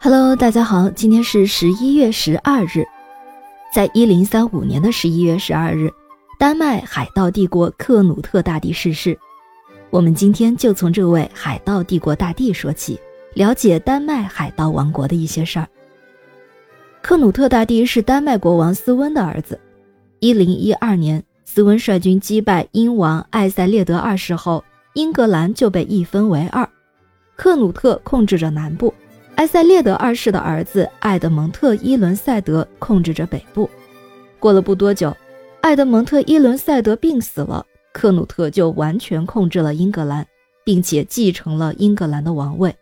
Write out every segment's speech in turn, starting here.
Hello，大家好，今天是十一月十二日，在一零三五年的十一月十二日，丹麦海盗帝国克努特大帝逝世。我们今天就从这位海盗帝国大帝说起，了解丹麦海盗王国的一些事儿。克努特大帝是丹麦国王斯温的儿子。一零一二年，斯温率军击败英王艾塞列德二世后，英格兰就被一分为二，克努特控制着南部，埃塞列德二世的儿子艾德蒙特伊伦塞德控制着北部。过了不多久，艾德蒙特伊伦塞德病死了，克努特就完全控制了英格兰，并且继承了英格兰的王位。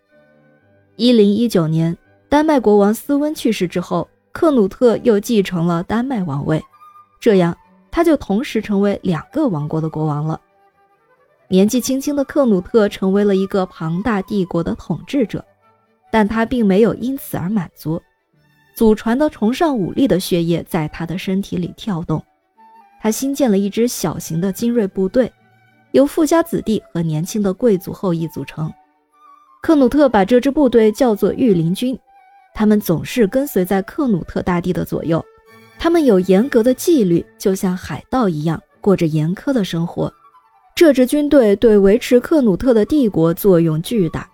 一零一九年，丹麦国王斯温去世之后，克努特又继承了丹麦王位。这样，他就同时成为两个王国的国王了。年纪轻轻的克努特成为了一个庞大帝国的统治者，但他并没有因此而满足。祖传的崇尚武力的血液在他的身体里跳动。他新建了一支小型的精锐部队，由富家子弟和年轻的贵族后裔组成。克努特把这支部队叫做御林军，他们总是跟随在克努特大帝的左右。他们有严格的纪律，就像海盗一样过着严苛的生活。这支军队对维持克努特的帝国作用巨大。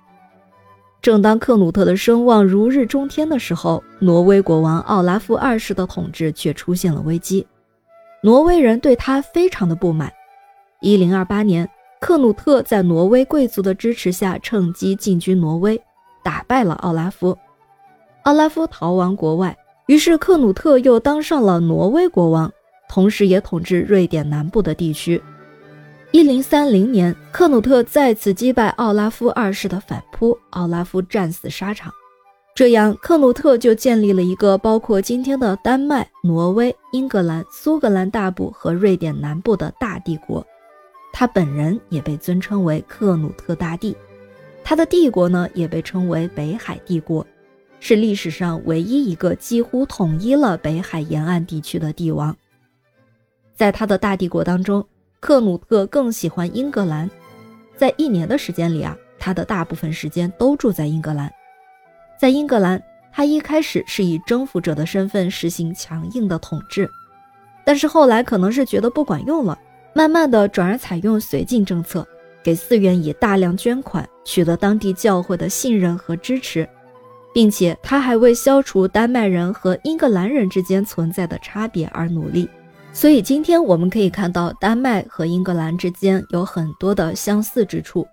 正当克努特的声望如日中天的时候，挪威国王奥拉夫二世的统治却出现了危机。挪威人对他非常的不满。一零二八年，克努特在挪威贵族的支持下，趁机进军挪威，打败了奥拉夫。奥拉夫逃亡国外。于是克努特又当上了挪威国王，同时也统治瑞典南部的地区。一零三零年，克努特再次击败奥拉夫二世的反扑，奥拉夫战死沙场。这样，克努特就建立了一个包括今天的丹麦、挪威、英格兰、苏格兰大部和瑞典南部的大帝国。他本人也被尊称为克努特大帝，他的帝国呢也被称为北海帝国。是历史上唯一一个几乎统一了北海沿岸地区的帝王。在他的大帝国当中，克努特更喜欢英格兰。在一年的时间里啊，他的大部分时间都住在英格兰。在英格兰，他一开始是以征服者的身份实行强硬的统治，但是后来可能是觉得不管用了，慢慢的转而采用绥靖政策，给寺院以大量捐款，取得当地教会的信任和支持。并且他还为消除丹麦人和英格兰人之间存在的差别而努力，所以今天我们可以看到丹麦和英格兰之间有很多的相似之处。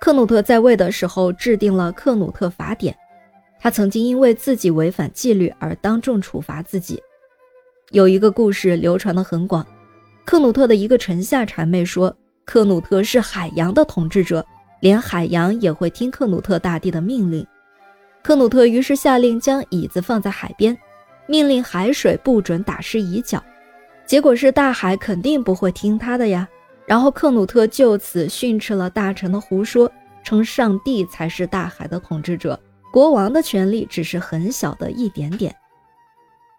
克努特在位的时候制定了克努特法典，他曾经因为自己违反纪律而当众处罚自己。有一个故事流传的很广，克努特的一个臣下谄媚说，克努特是海洋的统治者，连海洋也会听克努特大帝的命令。克努特于是下令将椅子放在海边，命令海水不准打湿椅脚。结果是大海肯定不会听他的呀。然后克努特就此训斥了大臣的胡说，称上帝才是大海的统治者，国王的权力只是很小的一点点。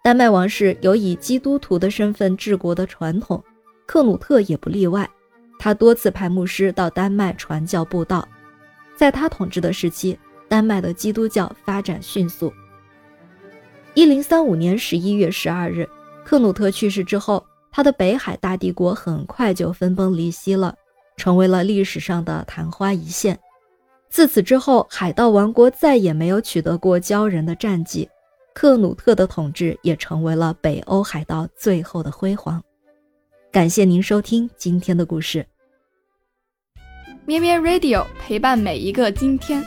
丹麦王室有以基督徒的身份治国的传统，克努特也不例外。他多次派牧师到丹麦传教布道，在他统治的时期。丹麦的基督教发展迅速。一零三五年十一月十二日，克努特去世之后，他的北海大帝国很快就分崩离析了，成为了历史上的昙花一现。自此之后，海盗王国再也没有取得过骄人的战绩，克努特的统治也成为了北欧海盗最后的辉煌。感谢您收听今天的故事，咩咩 Radio 陪伴每一个今天。